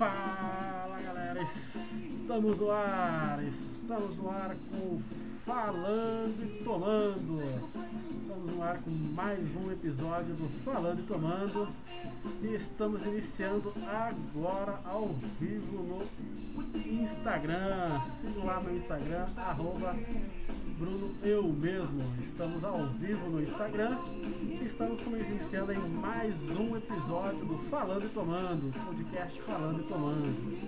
Fala galera, estamos no ar, estamos no ar com Falando e Tomando. Estamos no ar com mais um episódio do Falando e Tomando e estamos iniciando agora ao vivo no Instagram. Siga lá no Instagram, arroba Bruno Eu Mesmo. Estamos ao vivo no Instagram estamos iniciando em mais um episódio do Falando e Tomando, podcast Falando e Tomando.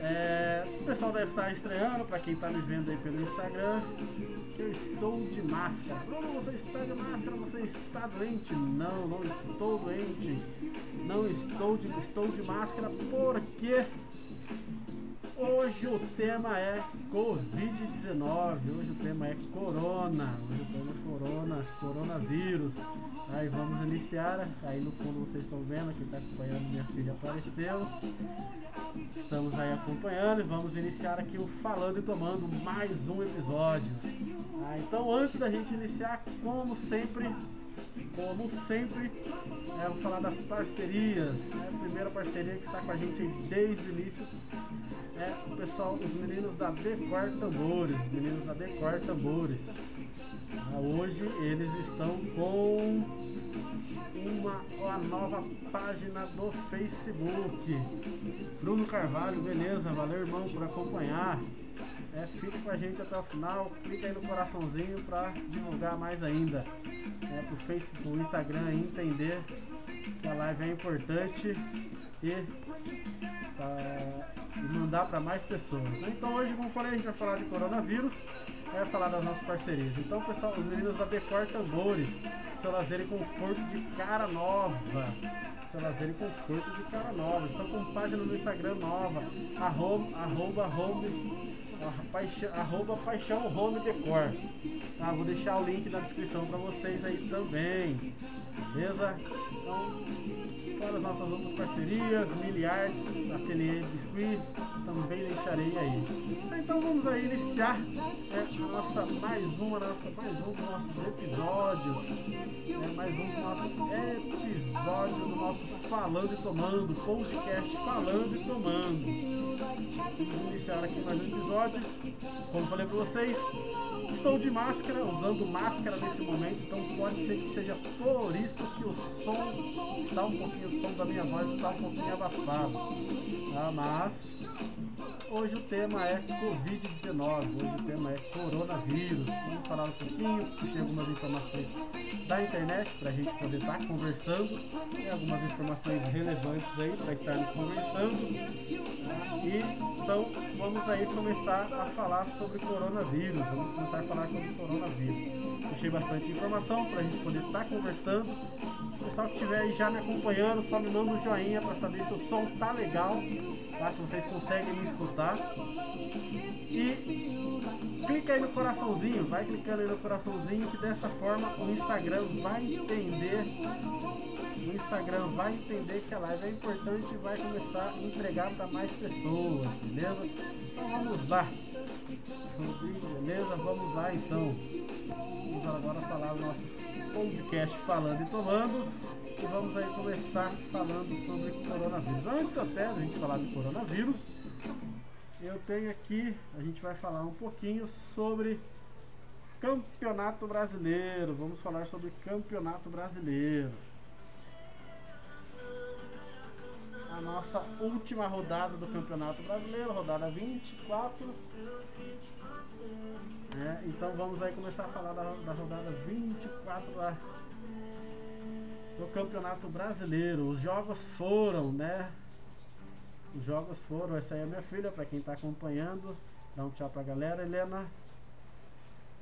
É, o pessoal deve estar estreando, para quem está me vendo aí pelo Instagram, que eu estou de máscara. Bruno, você está de máscara, você está doente? Não, não estou doente. Não estou de, estou de máscara porque Hoje o tema é Covid-19, hoje o tema é Corona, hoje o coronavírus. Aí vamos iniciar, aí no fundo vocês estão vendo, quem está acompanhando minha filha apareceu. Estamos aí acompanhando e vamos iniciar aqui o Falando e Tomando mais um episódio. Ah, então antes da gente iniciar, como sempre, como sempre, é, vou falar das parcerias. Né? A primeira parceria que está com a gente desde o início é o pessoal, os meninos da Decor Tambores, os meninos da Decor Tambores. Ah, hoje eles estão com uma, uma nova página do Facebook. Bruno Carvalho, beleza? Valeu irmão por acompanhar. É, fique com a gente até o final, clica aí no coraçãozinho para divulgar mais ainda. É, pro Facebook, pro Instagram entender que a live é importante e uh, e mandar para mais pessoas. Né? Então hoje, como falei, a gente vai falar de coronavírus, vai falar das nossas parcerias. Então, pessoal, os meninos da Decor Tambores, seu lazer e conforto de cara nova. Seu lazer e conforto de cara nova. Estão com página no Instagram nova, arroba, arroba home, arroba paixão home decor. Tá, vou deixar o link na descrição para vocês aí também. Beleza? Então, as nossas outras parcerias, Miliards, Ateliê Biscuit, também deixarei aí. Então vamos aí iniciar né, nossa, mais uma, nossa, mais um dos nossos episódios. Né, mais um do nosso episódio do nosso Falando e Tomando, podcast Falando e Tomando. Vamos iniciar aqui mais um episódio. Como falei para vocês, estou de máscara, usando máscara nesse momento, então pode ser que seja por isso que o som está um pouquinho, o som da minha voz está um pouquinho abafado. Tá? Mas hoje o tema é Covid-19, hoje o tema é coronavírus. Vamos falar um pouquinho, puxei algumas informações da internet para a gente poder estar tá conversando, tem algumas informações relevantes aí para estarmos conversando. E então vamos aí começar a falar sobre coronavírus. Vamos começar a falar sobre coronavírus. Deixei bastante informação para a gente poder estar tá conversando. Pessoal que estiver aí já me acompanhando, só me manda um joinha para saber se o som tá legal, tá? se vocês conseguem me escutar. E clica aí no coraçãozinho, vai clicando aí no coraçãozinho que dessa forma o Instagram vai entender o Instagram vai entender que a live é importante e vai começar a entregar para mais pessoas, beleza? Então vamos lá. Beleza? Vamos lá então. Vamos agora falar o nosso podcast falando e tomando. E vamos aí começar falando sobre coronavírus. Antes até da gente falar de coronavírus, eu tenho aqui, a gente vai falar um pouquinho sobre Campeonato Brasileiro. Vamos falar sobre Campeonato Brasileiro. a nossa última rodada do Campeonato Brasileiro, rodada 24. É, então vamos aí começar a falar da, da rodada 24 lá do Campeonato Brasileiro. Os jogos foram, né? Os jogos foram. Essa aí é minha filha, para quem está acompanhando. Dá um tchau pra galera, Helena.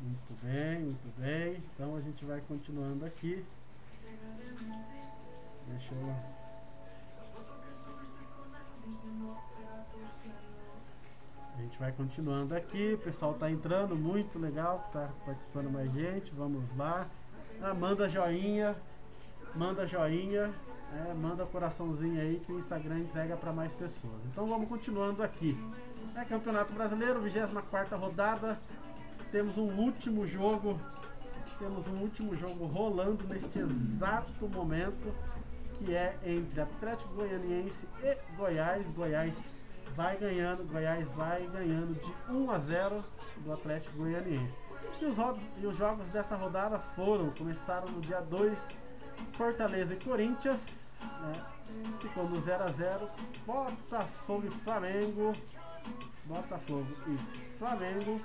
Muito bem, muito bem. Então a gente vai continuando aqui. Deixa eu A gente vai continuando aqui, o pessoal tá entrando, muito legal, tá participando mais gente, vamos lá. Ah, manda joinha, manda joinha, é, manda coraçãozinho aí que o Instagram entrega para mais pessoas. Então vamos continuando aqui. É Campeonato Brasileiro, 24 rodada. Temos um último jogo. Temos um último jogo rolando neste exato momento que é entre Atlético Goianiense e Goiás. Goiás vai ganhando, Goiás vai ganhando de 1 a 0 do Atlético Goianiense. E os, rodos, e os jogos dessa rodada foram, começaram no dia 2, Fortaleza e Corinthians, né? ficou no 0 a 0 Botafogo e Flamengo, Botafogo e Flamengo,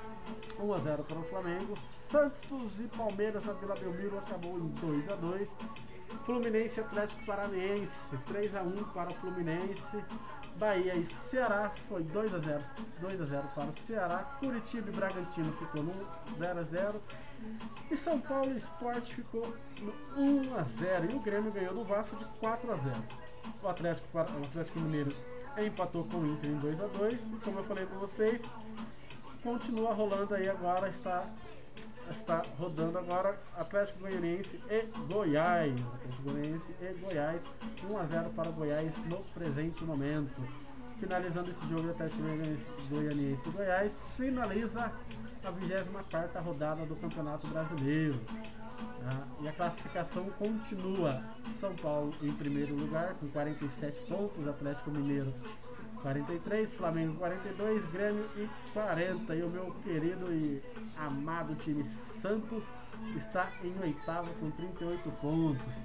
1 a 0 para o Flamengo, Santos e Palmeiras na Vila Belmiro acabou em 2 a 2 Fluminense Atlético Paranaense, 3 a 1 para o Fluminense, Bahia e Ceará foi 2 a 0 2 a 0 para o Ceará. Curitiba e Bragantino ficou no 0 a 0 E São Paulo Esporte ficou no 1 a 0 E o Grêmio ganhou do Vasco de 4 a 0 O Atlético, o Atlético Mineiro empatou com o Inter em 2 a 2 E como eu falei para vocês, continua rolando aí agora, está está rodando agora Atlético Goianiense e Goiás. Atlético Goianiense e Goiás. 1 a 0 para Goiás no presente momento. Finalizando esse jogo, Atlético Goianiense e Goiás finaliza a 24 rodada do Campeonato Brasileiro. Ah, e a classificação continua. São Paulo em primeiro lugar com 47 pontos, Atlético Mineiro 43, Flamengo 42, Grêmio e 40. E o meu querido e amado time Santos está em oitavo com 38 pontos.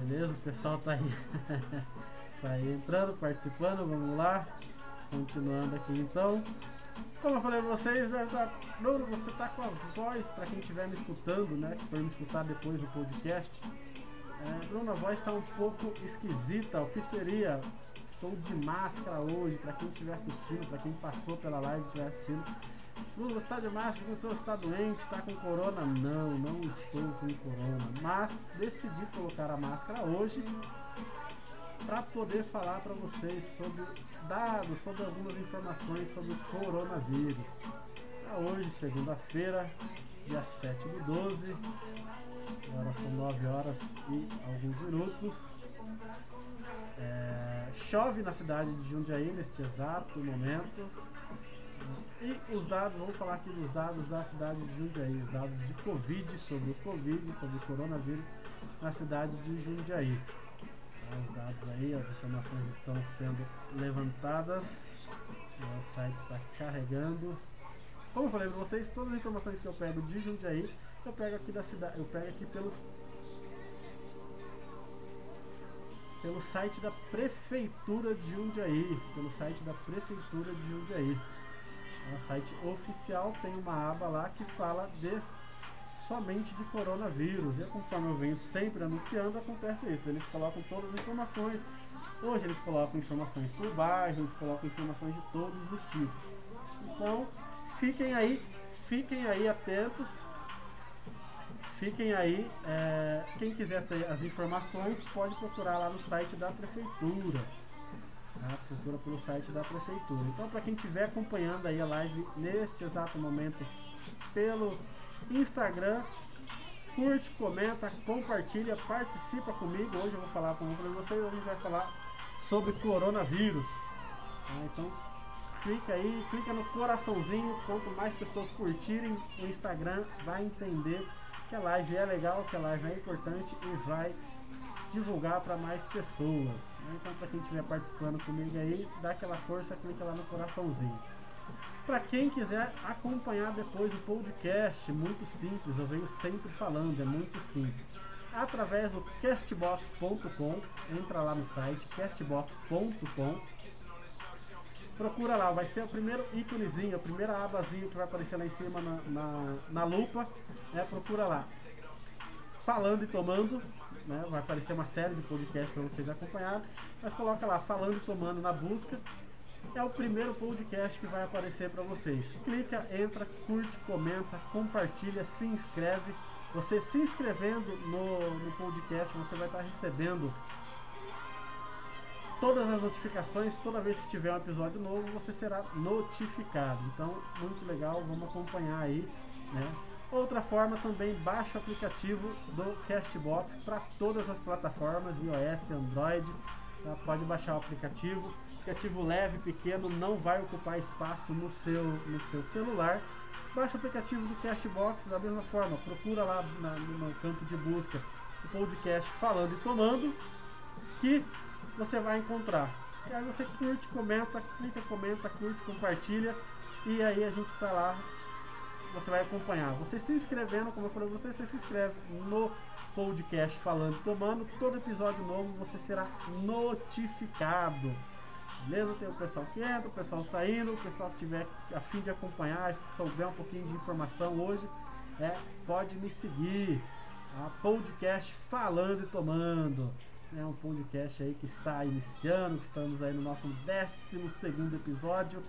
Beleza? O pessoal tá aí, tá aí entrando, participando. Vamos lá. Continuando aqui então. Como eu falei pra vocês, né, tá, Bruno, você tá com a voz, para quem estiver me escutando, né? Que for me escutar depois do podcast é, Bruno, a voz está um pouco esquisita. O que seria? Estou de máscara hoje, para quem estiver assistindo, para quem passou pela live e estiver assistindo. Você está de máscara, você está doente, está com corona? Não, não estou com corona. Mas decidi colocar a máscara hoje para poder falar para vocês sobre dados, sobre algumas informações sobre o coronavírus. Pra hoje, segunda-feira, dia 7 do 12, Agora são 9 horas e alguns minutos. É, chove na cidade de Jundiaí neste exato momento. E os dados, vamos falar aqui dos dados da cidade de Jundiaí, os dados de Covid, sobre o Covid, sobre o coronavírus na cidade de Jundiaí. Então, os dados aí, as informações estão sendo levantadas. O site está carregando. Como eu falei para vocês, todas as informações que eu pego de Jundiaí eu pego aqui da cidade, eu pego aqui pelo pelo site da prefeitura de Jundiaí, pelo site da prefeitura de Jundiaí. É um site oficial, tem uma aba lá que fala de somente de coronavírus. E conforme eu venho sempre anunciando, acontece isso. Eles colocam todas as informações. Hoje eles colocam informações por bairro, eles colocam informações de todos os tipos. Então, fiquem aí, fiquem aí atentos Fiquem aí, é, quem quiser ter as informações pode procurar lá no site da prefeitura. Tá? Procura pelo site da prefeitura. Então, para quem estiver acompanhando aí a live neste exato momento pelo Instagram, curte, comenta, compartilha, participa comigo. Hoje eu vou falar com vocês, hoje a gente vai falar sobre coronavírus. Tá? Então, clica aí, clica no coraçãozinho. Quanto mais pessoas curtirem o Instagram, vai entender que a live é legal, que a live é importante e vai divulgar para mais pessoas. Né? Então, para quem estiver participando comigo aí, dá aquela força, clica lá no coraçãozinho. Para quem quiser acompanhar depois o podcast, muito simples, eu venho sempre falando, é muito simples. Através do castbox.com, entra lá no site castbox.com procura lá, vai ser o primeiro íconezinho, a primeira abazinha que vai aparecer lá em cima na, na, na lupa, né? Procura lá. Falando e tomando, né? Vai aparecer uma série de podcasts para vocês acompanharem, mas coloca lá, falando tomando na busca. É o primeiro podcast que vai aparecer para vocês. Clica, entra, curte, comenta, compartilha, se inscreve. Você se inscrevendo no, no podcast, você vai estar recebendo todas as notificações, toda vez que tiver um episódio novo, você será notificado. Então, muito legal, vamos acompanhar aí, né? Outra forma também, baixa o aplicativo do Castbox para todas as plataformas, iOS, Android. Tá? Pode baixar o aplicativo. Aplicativo leve, pequeno, não vai ocupar espaço no seu, no seu celular. Baixa o aplicativo do Castbox da mesma forma. Procura lá na, no campo de busca o podcast Falando e Tomando, que você vai encontrar. E aí você curte, comenta, clica, comenta, curte, compartilha e aí a gente está lá. Você vai acompanhar. Você se inscrevendo, como eu falei, você, você se inscreve no podcast Falando Tomando. Todo episódio novo você será notificado. Beleza? Tem o pessoal que entra, o pessoal saindo, o pessoal que tiver a fim de acompanhar, souber um pouquinho de informação hoje, é, pode me seguir. A podcast Falando e Tomando. É um podcast aí que está iniciando, que estamos aí no nosso 12 segundo episódio.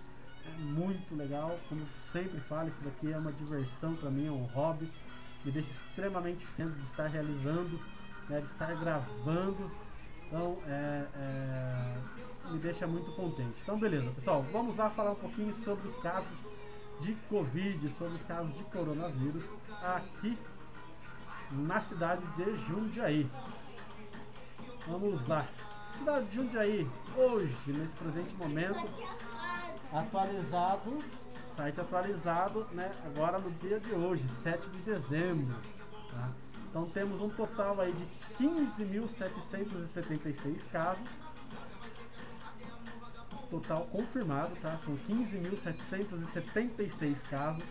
É muito legal, como sempre falo, isso daqui é uma diversão para mim, é um hobby. Me deixa extremamente feliz de estar realizando, né, de estar gravando. Então, é, é, me deixa muito contente. Então, beleza, pessoal, vamos lá falar um pouquinho sobre os casos de Covid, sobre os casos de coronavírus aqui na cidade de Jundiaí. Vamos lá. Cidade de Jundiaí, hoje, nesse presente momento, atualizado, site atualizado, né? Agora no dia de hoje, 7 de dezembro. Tá? Então temos um total aí de 15.776 casos. Total confirmado, tá? São 15.776 casos.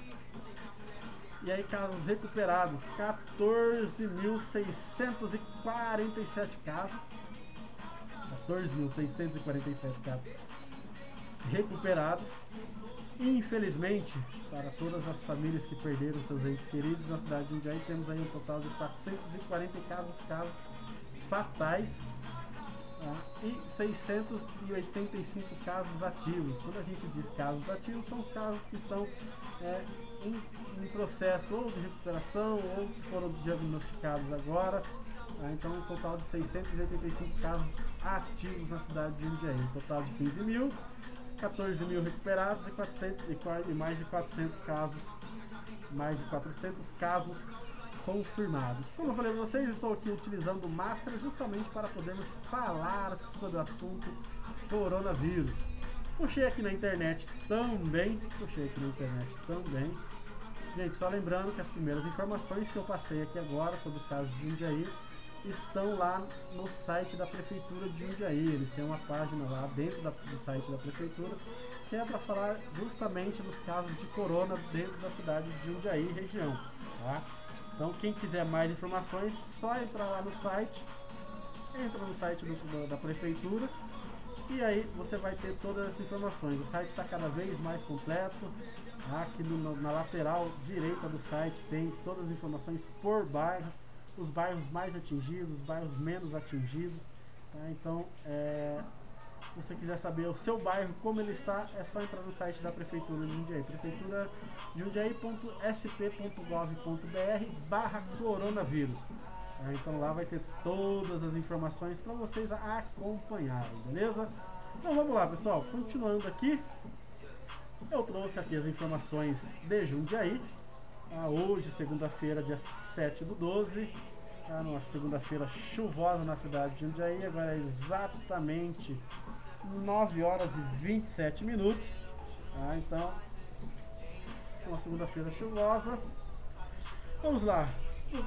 E aí casos recuperados, 14.647 casos. 14.647 casos recuperados. Infelizmente, para todas as famílias que perderam seus entes queridos na cidade de Jundiaí, temos aí um total de 440 casos, casos fatais tá? e 685 casos ativos. Quando a gente diz casos ativos, são os casos que estão é, em, em, processo ou de recuperação ou que foram diagnosticados agora. Tá? Então, um total de 685 casos ativos na cidade de Jundiaí. Um total de 15 mil 14 mil recuperados e, 400, e mais de 400 casos, mais de 400 casos confirmados. Como eu falei para vocês, estou aqui utilizando máscara justamente para podermos falar sobre o assunto coronavírus. Puxei aqui na internet também, puxei aqui na internet também. Gente, só lembrando que as primeiras informações que eu passei aqui agora sobre os casos de Jundiaí estão lá no site da Prefeitura de Jundiaí. Eles têm uma página lá dentro da, do site da Prefeitura que é para falar justamente dos casos de corona dentro da cidade de Jundiaí região. Tá? Então, quem quiser mais informações, só entrar lá no site, entra no site do, da Prefeitura e aí você vai ter todas as informações. O site está cada vez mais completo. Aqui no, na lateral direita do site tem todas as informações por bairro os bairros mais atingidos, os bairros menos atingidos. Tá? Então, é, se você quiser saber o seu bairro, como ele está, é só entrar no site da Prefeitura de Jundiaí, prefeitura jundiaí.sp.gov.br barra coronavírus. Tá? Então lá vai ter todas as informações para vocês acompanharem, beleza? Então vamos lá, pessoal. Continuando aqui, eu trouxe aqui as informações de Jundiaí. Ah, hoje, segunda-feira, dia 7 do 12, tá? numa segunda-feira chuvosa na cidade de Jundiaí, agora é exatamente 9 horas e 27 minutos. Tá? Então, uma segunda-feira chuvosa. Vamos lá.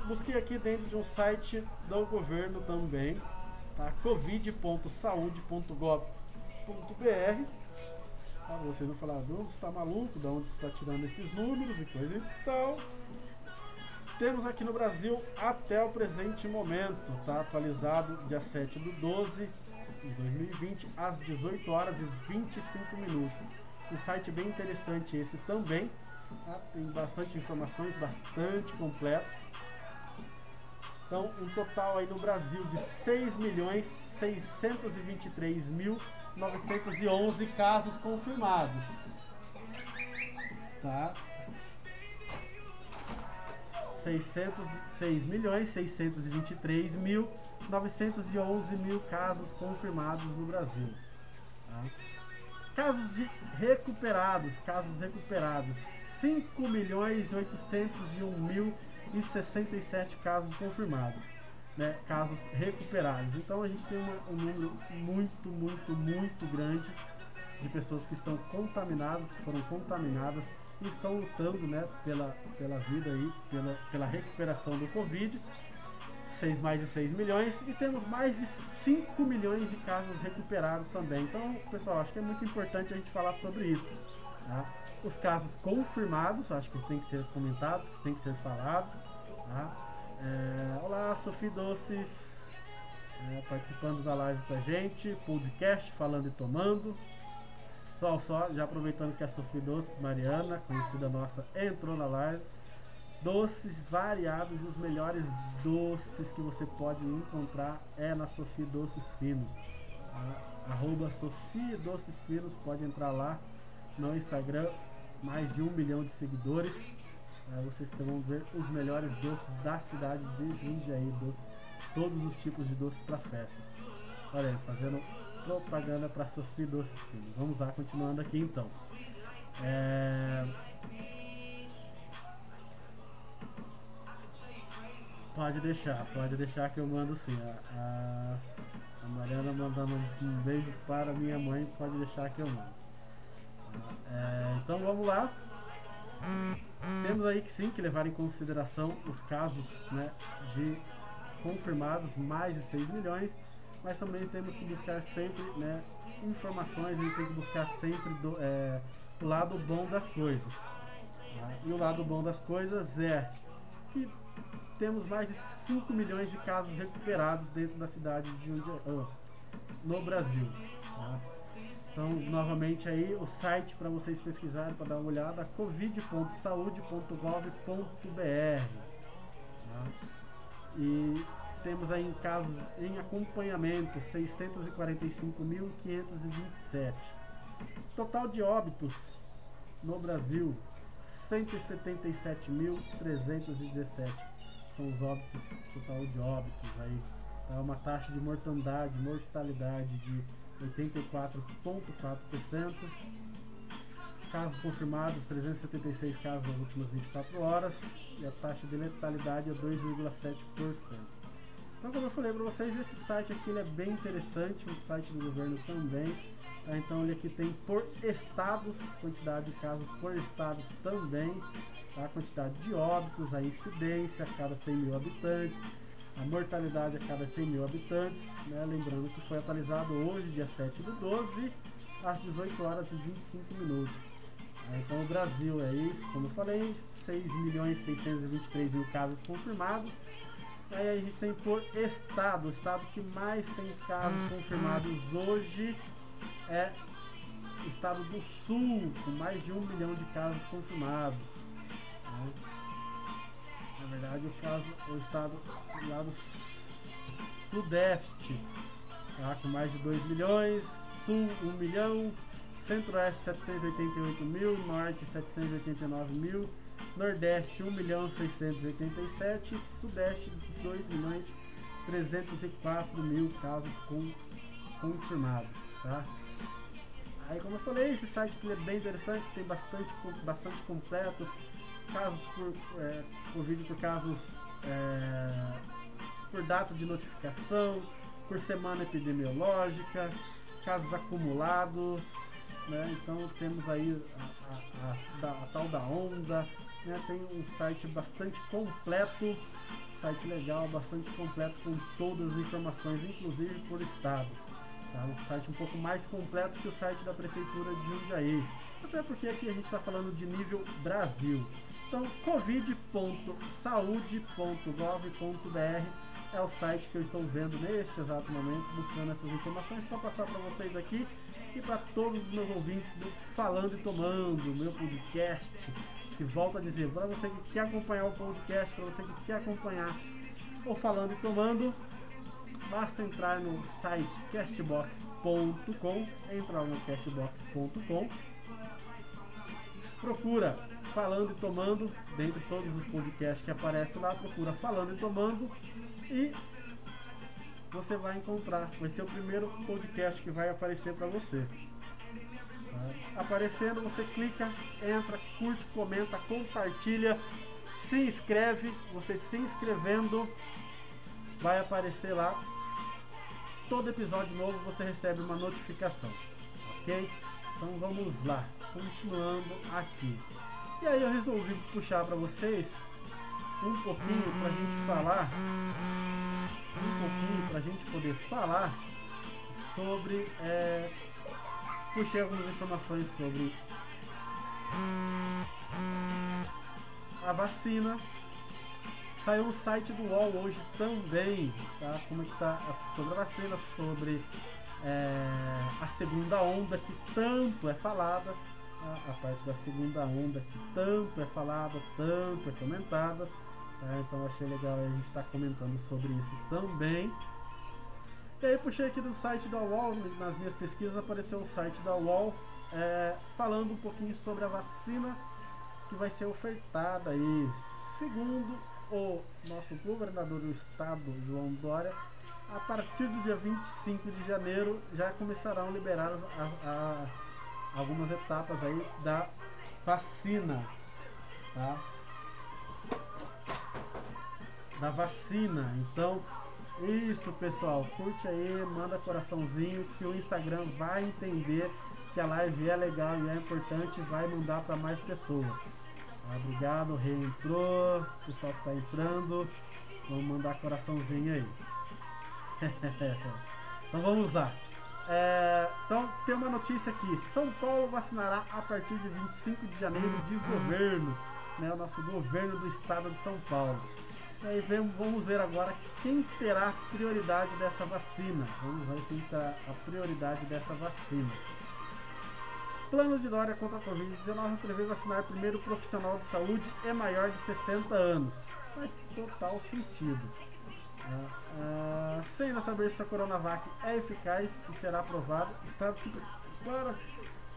busquei aqui dentro de um site do governo também, tá? covid.saude.gov.br para você não falar onde está maluco, de onde está tirando esses números e coisa e tal. Temos aqui no Brasil até o presente momento, tá atualizado dia 7 do 12 de 2020, às 18 horas e 25 minutos. Um site bem interessante esse também, tá? tem bastante informações, bastante completo. Então, um total aí no Brasil de 6 milhões 623 mil 911 casos confirmados. Tá? 606 milhões 623 mil 911 mil casos confirmados no Brasil. Tá? Casos de recuperados, casos recuperados, 5 milhões 801 mil e 67 casos confirmados né, casos recuperados. Então a gente tem uma, um número muito, muito, muito grande de pessoas que estão contaminadas, que foram contaminadas e estão lutando né, pela, pela vida aí, pela, pela recuperação do Covid. 6, mais de 6 milhões e temos mais de 5 milhões de casos recuperados também. Então, pessoal, acho que é muito importante a gente falar sobre isso. Tá? Os casos confirmados, acho que tem que ser comentados, que tem que ser falados. Tá? É, olá, Sofia Doces, é, participando da live com a gente, podcast Falando e Tomando. Só, só, já aproveitando que a Sofia Doces, Mariana, conhecida nossa, entrou na live doces variados os melhores doces que você pode encontrar é na Sofia Doces Finos. Arroba Sofia Doces Finos, pode entrar lá no Instagram, mais de um milhão de seguidores. Aí vocês vão ver os melhores doces da cidade de Jundiaí, doces, todos os tipos de doces para festas. Olha aí, fazendo propaganda para Sofia Doces Finos. Vamos lá, continuando aqui então. É... Pode deixar, pode deixar que eu mando sim. A, a, Mariana mandando um beijo para minha mãe, pode deixar que eu mando. É, então vamos lá. Temos aí que sim que levar em consideração os casos né, de confirmados mais de 6 milhões, mas também temos que buscar sempre né, informações, a gente tem que buscar sempre do, é, o lado bom das coisas. Tá? E o lado bom das coisas é que temos mais de 5 milhões de casos recuperados dentro da cidade de Jundiaí, oh, no Brasil. Tá? Então, novamente aí o site para vocês pesquisarem, para dar uma olhada, covid.saude.gov.br. Tá? E temos aí casos em acompanhamento 645.527. Total de óbitos no Brasil 177.317 são os óbitos, total de óbitos aí. Tá uma taxa de mortandade, mortalidade de 84,4%. Casos confirmados, 376 casos nas últimas 24 horas. E a taxa de letalidade é 2,7%. Então, como eu falei para vocês, esse site aqui é bem interessante, o site do governo também. Tá? Então, ele aqui tem por estados, quantidade de casos por estados também a quantidade de óbitos, a incidência a cada 100 mil habitantes, a mortalidade a cada 100 mil habitantes. Né? Lembrando que foi atualizado hoje, dia 7 do 12, às 18 horas e 25 minutos. É, então o Brasil é isso, como eu falei, 6 milhões 623 mil casos confirmados. Aí a gente tem por estado, o estado que mais tem casos confirmados hoje é o estado do Sul, com mais de um milhão de casos confirmados. Né? Verdade, o caso, o estado lá do Sudeste, tá? com mais de 2 milhões, Sul 1 milhão, Centro-Oeste 788 mil, Norte 789 mil, Nordeste 1 milhão 687, Sudeste 2 milhões 304 mil casos com, confirmados, tá? Aí como eu falei, esse site é bem interessante, tem bastante, bastante completo, casos por, é, vídeo por casos é, por data de notificação, por semana epidemiológica, casos acumulados, né? Então temos aí a, a, a, a tal da onda, né? tem um site bastante completo, site legal, bastante completo com todas as informações, inclusive por estado. Tá? Um site um pouco mais completo que o site da Prefeitura de Jundiaí. Até porque aqui a gente está falando de nível Brasil. Então, covid.saude.gov.br é o site que eu estou vendo neste exato momento, buscando essas informações para passar para vocês aqui e para todos os meus ouvintes do Falando e Tomando, meu podcast. Que volto a dizer, para você que quer acompanhar o podcast, para você que quer acompanhar o Falando e Tomando, basta entrar no site castbox.com, entrar no castbox.com, procura Falando e Tomando, dentre todos os podcasts que aparecem lá, procura Falando e Tomando e você vai encontrar. Vai ser o primeiro podcast que vai aparecer para você. Tá? Aparecendo, você clica, entra, curte, comenta, compartilha, se inscreve. Você se inscrevendo, vai aparecer lá. Todo episódio novo você recebe uma notificação, ok? Então vamos lá, continuando aqui. E aí eu resolvi puxar para vocês um pouquinho pra gente falar um pouquinho para a gente poder falar sobre. É, puxei algumas informações sobre a vacina. Saiu no site do UOL hoje também, tá? Como é que tá sobre a vacina, sobre é, a segunda onda que tanto é falada, tá? a parte da segunda onda que tanto é falada, tanto é comentada. Tá? Então achei legal a gente estar tá comentando sobre isso também. E aí puxei aqui do site da UOL, nas minhas pesquisas apareceu o site da UOL é, falando um pouquinho sobre a vacina que vai ser ofertada aí. Segundo o nosso governador do estado, João Dória, a partir do dia 25 de janeiro já começarão a liberar a, a, algumas etapas aí da vacina. Tá? Da vacina. Então, isso pessoal, curte aí, manda coraçãozinho que o Instagram vai entender que a live é legal e é importante, vai mandar para mais pessoas. Ah, obrigado, reentrou, pessoal que está entrando, vamos mandar coraçãozinho aí. então vamos lá. É, então tem uma notícia aqui: São Paulo vacinará a partir de 25 de janeiro, diz governo, né, o nosso governo do estado de São Paulo. E aí vamos ver agora quem terá prioridade dessa vacina. Vamos ver quem terá a prioridade dessa vacina. Plano de Dória contra a Covid-19 prevê vacinar primeiro profissional de saúde e maior de 60 anos. Faz total sentido. Uh, sem saber se a Coronavac é eficaz e será aprovada, Estado se prepara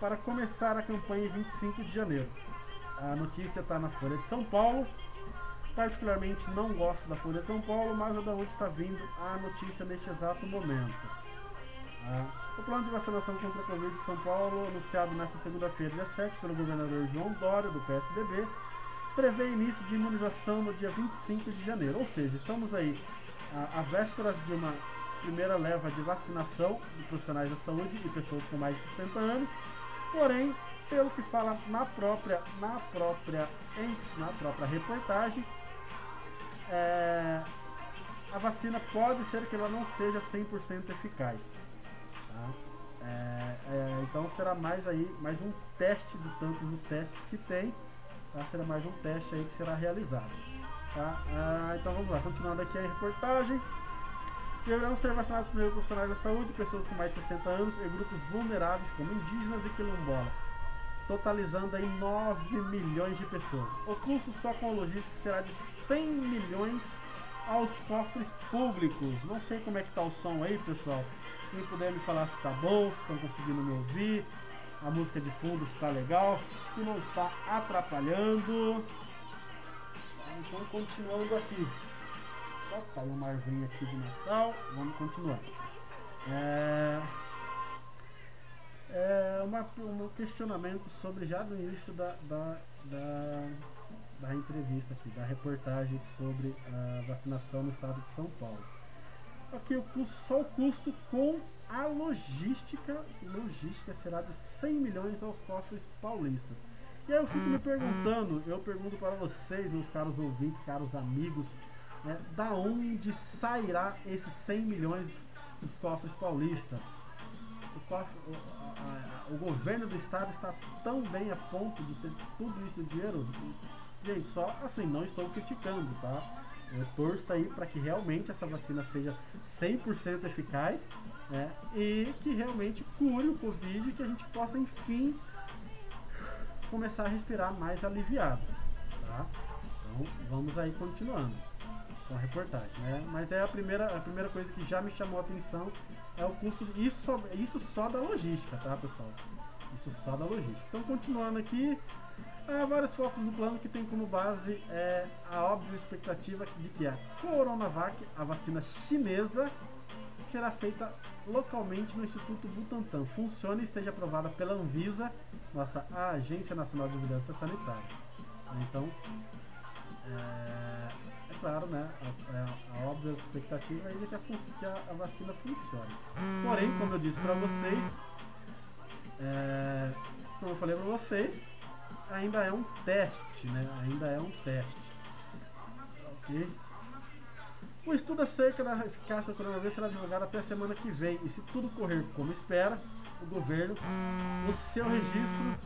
para começar a campanha em 25 de janeiro. A notícia está na Folha de São Paulo. Particularmente não gosto da Folha de São Paulo, mas é da onde está vindo a notícia neste exato momento. Uh, o plano de vacinação contra a Covid de São Paulo, anunciado nesta segunda-feira, dia 7, pelo governador João Dória, do PSDB, prevê início de imunização no dia 25 de janeiro. Ou seja, estamos aí a, vésperas de uma primeira leva de vacinação de profissionais da saúde e pessoas com mais de 60 anos. Porém, pelo que fala na própria, na própria, em, na própria reportagem, é, a vacina pode ser que ela não seja 100% eficaz. Tá? É, é, então será mais aí mais um teste de tantos os testes que tem. Tá? Será mais um teste aí que será realizado. Tá? Ah, então vamos lá, continuando aqui a reportagem. Deverão ser vacinados primeiro profissionais da saúde, pessoas com mais de 60 anos e grupos vulneráveis como indígenas e quilombolas, totalizando aí 9 milhões de pessoas. O custo só com logística será de 100 milhões aos cofres públicos. Não sei como é que tá o som aí, pessoal. Quem puder me falar se está bom, se estão conseguindo me ouvir, a música de fundo está legal, se não está atrapalhando. Então continuando aqui. Só caiu uma árvore aqui de Natal. Vamos continuar. É, é uma, um questionamento sobre já do início da, da, da, da entrevista aqui, da reportagem sobre a vacinação no estado de São Paulo aqui o custo, só o custo com a logística, logística será de 100 milhões aos cofres paulistas. E aí eu fico me perguntando, eu pergunto para vocês, meus caros ouvintes, caros amigos, né, da onde sairá esses 100 milhões dos cofres paulistas? O, cofre, o, a, a, o governo do estado está tão bem a ponto de ter tudo isso de dinheiro? Gente, só assim, não estou criticando, tá? Eu torço aí para que realmente essa vacina seja 100% eficaz né, e que realmente cure o Covid e que a gente possa, enfim, começar a respirar mais aliviado. Tá? Então, vamos aí continuando com a reportagem. Né? Mas é a primeira, a primeira coisa que já me chamou a atenção é o custo. Isso, isso só da logística, tá, pessoal? Isso só da logística. Então, continuando aqui. Há vários focos do plano que tem como base é, a óbvia expectativa de que a Coronavac, a vacina chinesa, será feita localmente no Instituto Butantan. Funcione e esteja aprovada pela Anvisa, nossa Agência Nacional de Vigilância Sanitária. Então, é, é claro, né, a, é, a, óbvia expectativa é que a, que a, a vacina funcione. Porém, como eu disse para vocês, é, como eu falei para vocês, ainda é um teste, né? Ainda é um teste. Ok? O estudo acerca da eficácia do coronavírus será divulgado até a semana que vem. E se tudo correr como espera, o governo, o seu registro.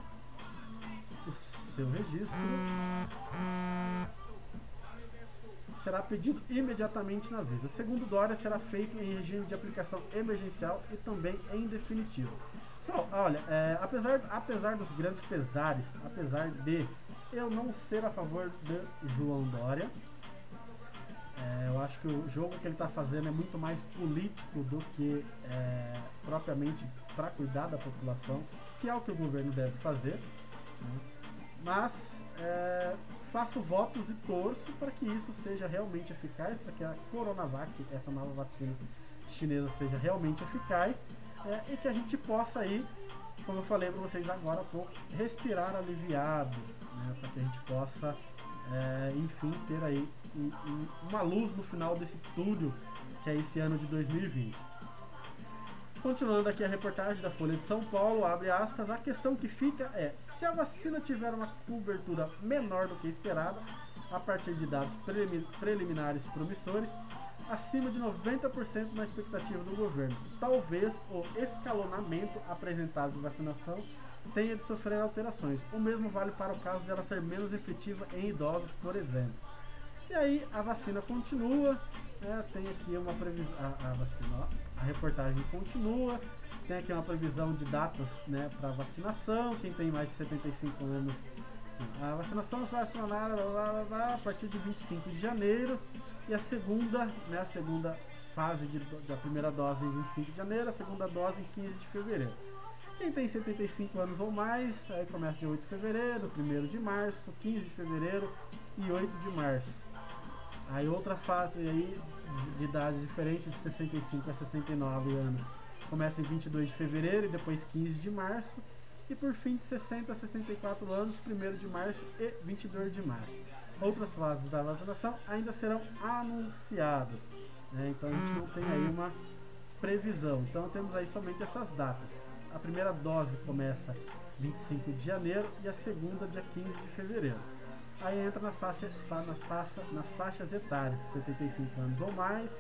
O seu registro será pedido imediatamente na Visa. Segundo Dória, será feito em regime de aplicação emergencial e também em definitivo. Pessoal, olha, é, apesar, apesar dos grandes pesares, apesar de eu não ser a favor de João Dória, é, eu acho que o jogo que ele está fazendo é muito mais político do que é, propriamente para cuidar da população, que é o que o governo deve fazer. Né? Mas é, faço votos e torço para que isso seja realmente eficaz, para que a Coronavac, essa nova vacina chinesa, seja realmente eficaz é, e que a gente possa aí, como eu falei para vocês agora há pouco, respirar aliviado, né, para que a gente possa, é, enfim, ter aí uma luz no final desse túnel que é esse ano de 2020. Continuando aqui a reportagem da Folha de São Paulo, abre aspas, a questão que fica é, se a vacina tiver uma cobertura menor do que esperada, a partir de dados preliminares promissores, acima de 90% na expectativa do governo. Talvez o escalonamento apresentado de vacinação tenha de sofrer alterações. O mesmo vale para o caso de ela ser menos efetiva em idosos, por exemplo. E aí a vacina continua, né? tem aqui uma previsão, a, a, vacina, a reportagem continua, tem aqui uma previsão de datas né, para vacinação, quem tem mais de 75 anos a vacinação vai se a partir de 25 de janeiro e a segunda, né, a segunda fase de, da primeira dose em 25 de janeiro, a segunda dose em 15 de fevereiro. Quem tem 75 anos ou mais, aí começa de 8 de fevereiro, 1 de março, 15 de fevereiro e 8 de março. Aí outra fase aí de idades diferentes, de 65 a 69 anos, começa em 22 de fevereiro e depois 15 de março e por fim de 60 a 64 anos, 1 de março e 22 de março. Outras fases da vacinação ainda serão anunciadas, né? então a gente não tem aí uma previsão. Então temos aí somente essas datas. A primeira dose começa 25 de janeiro e a segunda dia 15 de fevereiro. Aí entra na faixa, nas, faixa, nas faixas etárias, 75 anos ou mais,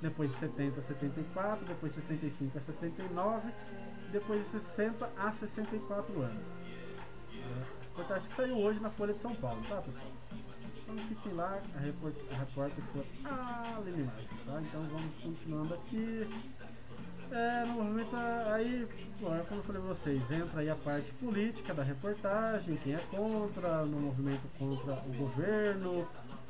depois de 70 a 74, depois 65 a 69 depois de 60 a 64 anos. É, acho que saiu hoje na Folha de São Paulo, tá pessoal? Então fiquem lá, a, report, a repórter foi a Marques, tá? Então vamos continuando aqui. É, no movimento aí, é como eu falei pra vocês, entra aí a parte política da reportagem, quem é contra, no movimento contra o governo,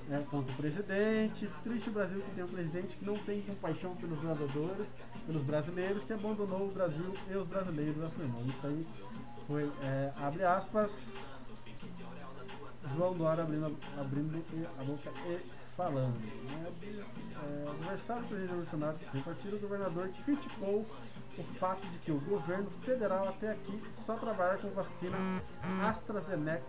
é, contra o presidente. Triste o Brasil que tem um presidente que não tem compaixão pelos moradores, pelos brasileiros, que abandonou o Brasil e os brasileiros, afirmou. Isso aí foi, é, abre aspas, João Dória abrindo, abrindo a boca e falando. Né? É, adversário do Bolsonaro, sem partido, o governador criticou o fato de que o governo federal até aqui só trabalha com vacina AstraZeneca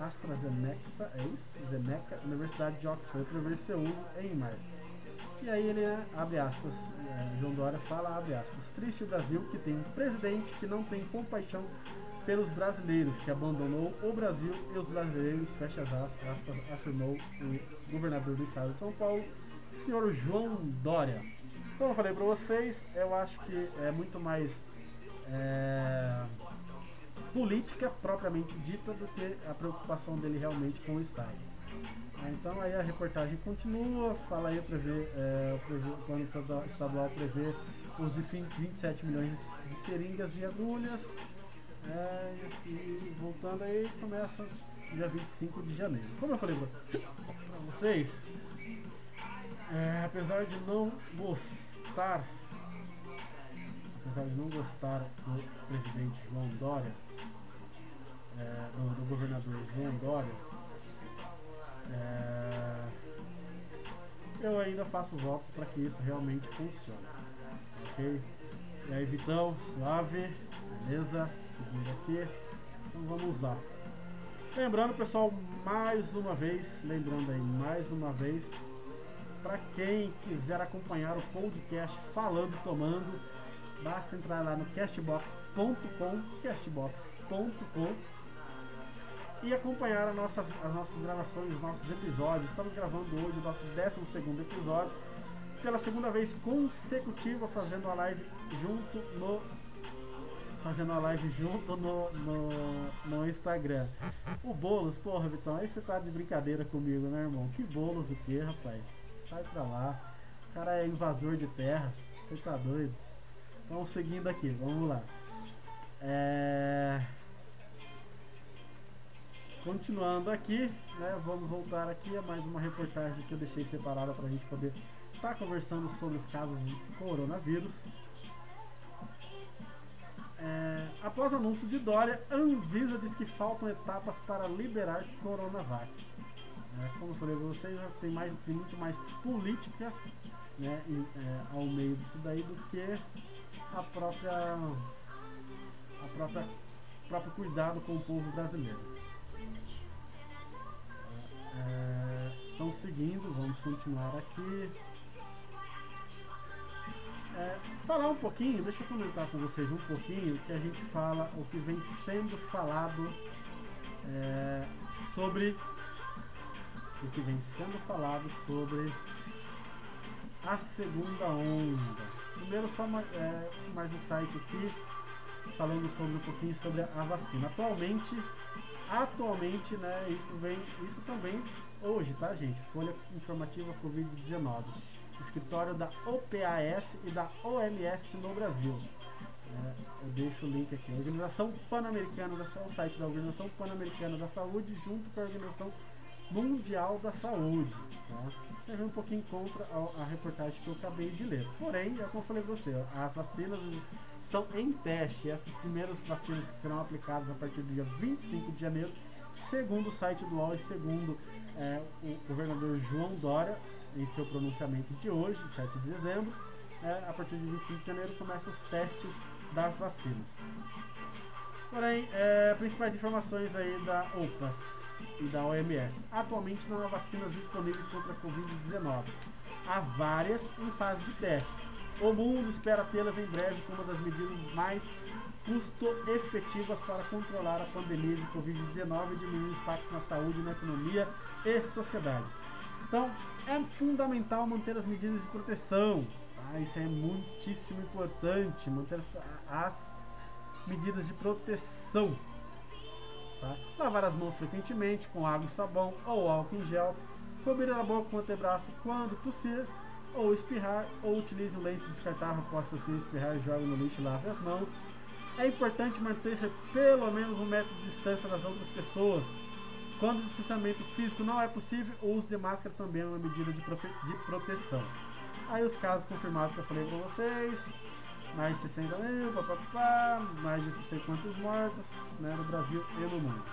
AstraZeneca, é isso? Zeneca, Universidade de Oxford, para ver seu uso em março. E aí ele abre aspas, é, João Dória fala, abre aspas, triste Brasil que tem um presidente que não tem compaixão pelos brasileiros, que abandonou o Brasil e os brasileiros, fecha as aspas, afirmou o governador do estado de São Paulo, senhor João Dória. Como eu falei para vocês, eu acho que é muito mais é, política propriamente dita do que a preocupação dele realmente com o Estado. Ah, então aí a reportagem continua, fala aí prevê, é, o plano estadual prevê os de 27 milhões de seringas e agulhas. É, e voltando aí, começa dia 25 de janeiro. Como eu falei para vocês, é, apesar de não gostar, apesar de não gostar do presidente João Dória, é, do, do, governador João Dória, é, eu ainda faço votos para que isso realmente funcione. Ok? E aí, Vitão, suave, beleza? Aqui. Então vamos lá. Lembrando, pessoal, mais uma vez, lembrando aí, mais uma vez, para quem quiser acompanhar o podcast Falando e Tomando, basta entrar lá no castbox.com, castbox.com e acompanhar as nossas, as nossas gravações, os nossos episódios. Estamos gravando hoje o nosso 12 episódio, pela segunda vez consecutiva, fazendo a live junto no. Fazendo a live junto no, no, no Instagram. O Boulos, porra, Vitão, aí você tá de brincadeira comigo, né, irmão? Que Boulos o que, rapaz? Sai pra lá. O cara é invasor de terras. Você tá doido? Vamos seguindo aqui, vamos lá. É... Continuando aqui, né, vamos voltar aqui a mais uma reportagem que eu deixei separada para a gente poder estar tá conversando sobre os casos de coronavírus. É, após anúncio de Dória, Anvisa diz que faltam etapas para liberar Coronavac. É, como eu falei para vocês, tem, mais, tem muito mais política né, em, é, ao meio disso daí do que a própria a própria próprio cuidado com o povo brasileiro. É, estão seguindo, vamos continuar aqui. É, falar um pouquinho, deixa eu comentar com vocês um pouquinho que a gente fala, o que vem sendo falado é, sobre o que vem sendo falado sobre a segunda onda. Primeiro só mais, é, mais um site aqui falando sobre um pouquinho sobre a vacina. Atualmente Atualmente, né, isso vem, isso também hoje, tá, gente? Folha informativa Covid-19. Escritório da OPAS e da OMS no Brasil. É, eu deixo o link aqui. Organização Pan-Americana da o site da Organização Pan-Americana da Saúde junto com a Organização Mundial da Saúde. Tá? Você vê um pouquinho contra a, a, reportagem que eu acabei de ler. Porém, é como eu falei para você, as vacinas estão em teste. Essas primeiras vacinas que serão aplicadas a partir do dia 25 de janeiro, segundo o site do UOL e segundo é, o governador João Dória, em seu pronunciamento de hoje, 7 de dezembro, é, a partir de 25 de janeiro começam os testes das vacinas. Porém, é, principais informações aí da OPAS e da OMS. Atualmente não há vacinas disponíveis contra a Covid-19. Há várias em fase de testes o mundo espera tê-las em breve como uma das medidas mais custo-efetivas para controlar a pandemia de Covid-19 e diminuir os impactos na saúde, na economia e sociedade. Então, é fundamental manter as medidas de proteção. Tá? Isso é muitíssimo importante, manter as, as medidas de proteção. Tá? Lavar as mãos frequentemente com água e sabão ou álcool em gel. Cobrir a boca com o antebraço quando tossir ou espirrar, ou utilize o lenço descartável após seu espirrar e jogue no lixo e lave as mãos. É importante manter-se pelo menos um metro de distância das outras pessoas. Quando o distanciamento físico não é possível, o uso de máscara também é uma medida de, de proteção. Aí os casos confirmados que eu falei para vocês, mais de 60 mil, papapá, mais de não sei quantos mortos né, no Brasil e no mundo.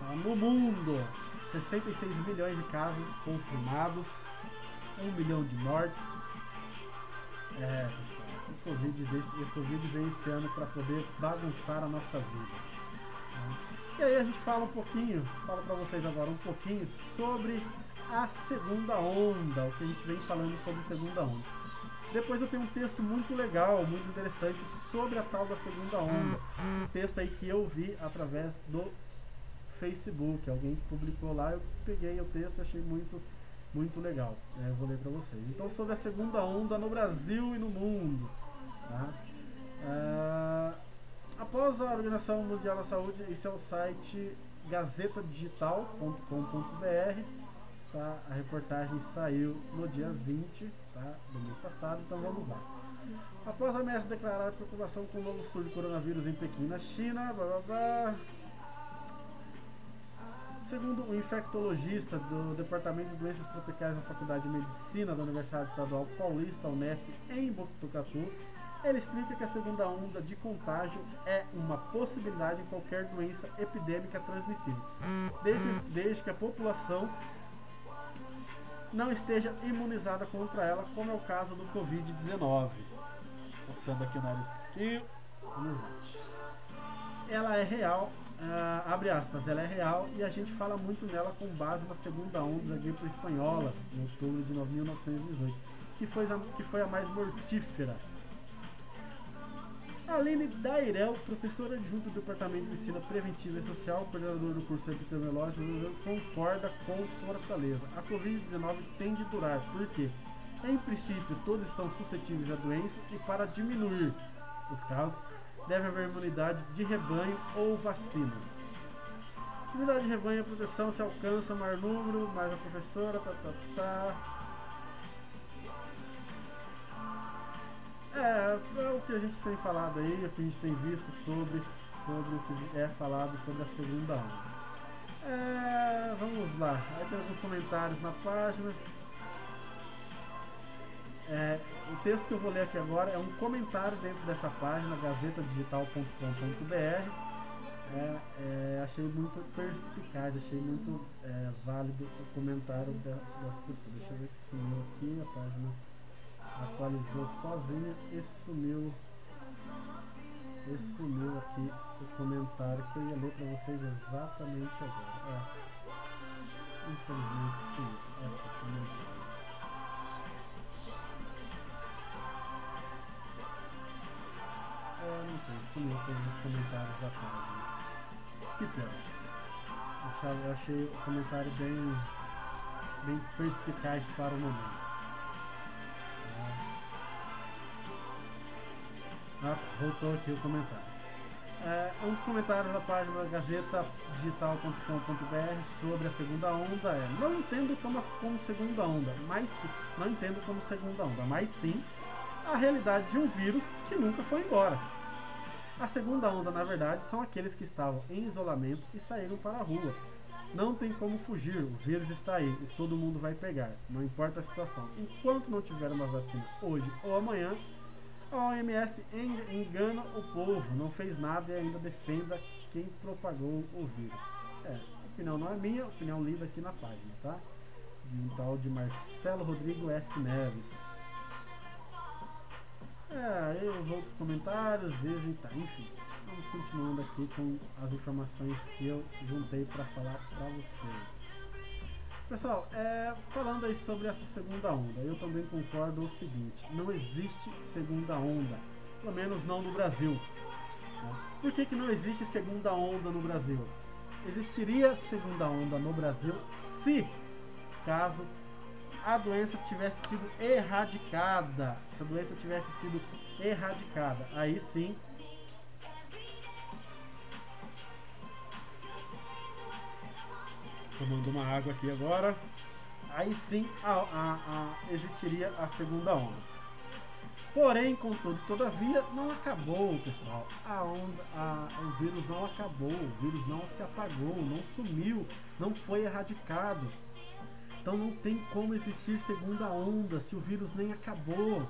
Tá, no mundo, 66 milhões de casos confirmados, um milhão de mortes. É, pessoal, o Covid, desse, o COVID vem esse ano para poder bagunçar a nossa vida. Né? E aí a gente fala um pouquinho, fala para vocês agora um pouquinho sobre a segunda onda, o que a gente vem falando sobre a segunda onda. Depois eu tenho um texto muito legal, muito interessante sobre a tal da segunda onda. Um texto aí que eu vi através do Facebook. Alguém que publicou lá, eu peguei o texto achei muito muito legal. É, vou ler para vocês. Então, sobre a segunda onda no Brasil e no mundo. Tá? É, após a Organização Mundial da Saúde, esse é o site gazetadigital.com.br. Tá? A reportagem saiu no dia 20 tá? do mês passado, então vamos lá. Após a OMS declarar preocupação com o novo surto de coronavírus em Pequim, na China, blá blá blá, Segundo o infectologista do Departamento de Doenças Tropicais da Faculdade de Medicina da Universidade Estadual Paulista, Unesp, em Botucatu, ele explica que a segunda onda de contágio é uma possibilidade em qualquer doença epidêmica transmissível, desde, desde que a população não esteja imunizada contra ela, como é o caso do Covid-19. Passando aqui o nariz um pouquinho. Ela é real uh, abre aspas, ela é real e a gente fala muito nela com base na segunda onda da gripe espanhola, em outubro de 1918, que foi a, que foi a mais mortífera. Aline Dairel, professora adjunta do Departamento de Ensino Preventiva e Social, coordenador do curso epidemiológico, concorda com Fortaleza. A Covid-19 tem de durar, porque, em princípio, todos estão suscetíveis à doença e para diminuir os casos, deve haver imunidade de rebanho ou vacina. Imunidade de rebanho e proteção se alcança maior número, mais a professora, tá, tá, tá. É, é o que a gente tem falado aí, o que a gente tem visto sobre, sobre o que é falado sobre a segunda onda. É, vamos lá, aí tem alguns comentários na página. É, o texto que eu vou ler aqui agora é um comentário dentro dessa página, gazetadigital.com.br. É, é, achei muito perspicaz, achei muito é, válido o comentário das pessoas. Deixa eu ver que sumiu aqui a página atualizou sozinha e sumiu e sumiu aqui o comentário que eu ia ler para vocês exatamente agora. É. Infelizmente sumiu. É. É, não tem, sumiu todos os comentários da página. Que pena. Eu achei o comentário bem, bem perspicaz para o momento. Ah, voltou aqui o comentário. É, um dos comentários da página gazeta-digital.com.br sobre a segunda onda é não entendo como, como segunda onda, mas não entendo como segunda onda, mas sim a realidade de um vírus que nunca foi embora. A segunda onda, na verdade, são aqueles que estavam em isolamento e saíram para a rua. Não tem como fugir, o vírus está aí e todo mundo vai pegar, não importa a situação. Enquanto não tiver uma vacina hoje ou amanhã, a OMS engana o povo, não fez nada e ainda defenda quem propagou o vírus. É, opinião não é minha, opinião lida aqui na página, tá? De um tal de Marcelo Rodrigo S. Neves. É, aí os outros comentários, tá, enfim. Vamos continuando aqui com as informações que eu juntei para falar para vocês. Pessoal, é, falando aí sobre essa segunda onda, eu também concordo o seguinte: não existe segunda onda, pelo menos não no Brasil. Né? Por que, que não existe segunda onda no Brasil? Existiria segunda onda no Brasil se, caso a doença tivesse sido erradicada, se a doença tivesse sido erradicada, aí sim tomando uma água aqui agora. Aí sim a, a, a, existiria a segunda onda. Porém, contudo, todavia, não acabou, pessoal. A onda, a, o vírus não acabou, o vírus não se apagou, não sumiu, não foi erradicado. Então não tem como existir segunda onda se o vírus nem acabou.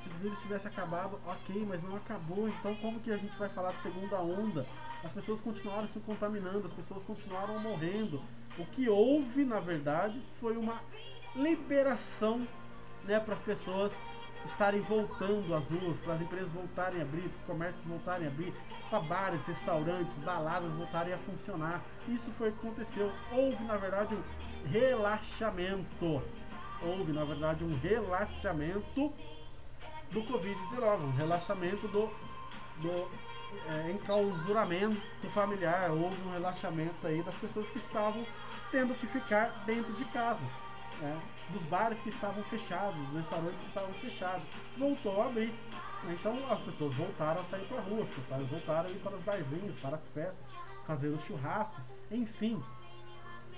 Se o vírus tivesse acabado, ok, mas não acabou. Então como que a gente vai falar de segunda onda? As pessoas continuaram se contaminando, as pessoas continuaram morrendo. O que houve, na verdade, foi uma liberação né, para as pessoas estarem voltando às ruas, para as empresas voltarem a abrir, para os comércios voltarem a abrir, para bares, restaurantes, baladas voltarem a funcionar. Isso foi o que aconteceu. Houve, na verdade, um relaxamento. Houve, na verdade, um relaxamento do Covid-19, um relaxamento do, do é, enclausuramento familiar, houve um relaxamento aí das pessoas que estavam tendo que ficar dentro de casa. Né? Dos bares que estavam fechados, dos restaurantes que estavam fechados. Voltou a abrir. Então as pessoas voltaram a sair para a rua, as pessoas voltaram a ir para os barzinhos, para as festas, fazer os churrascos, enfim.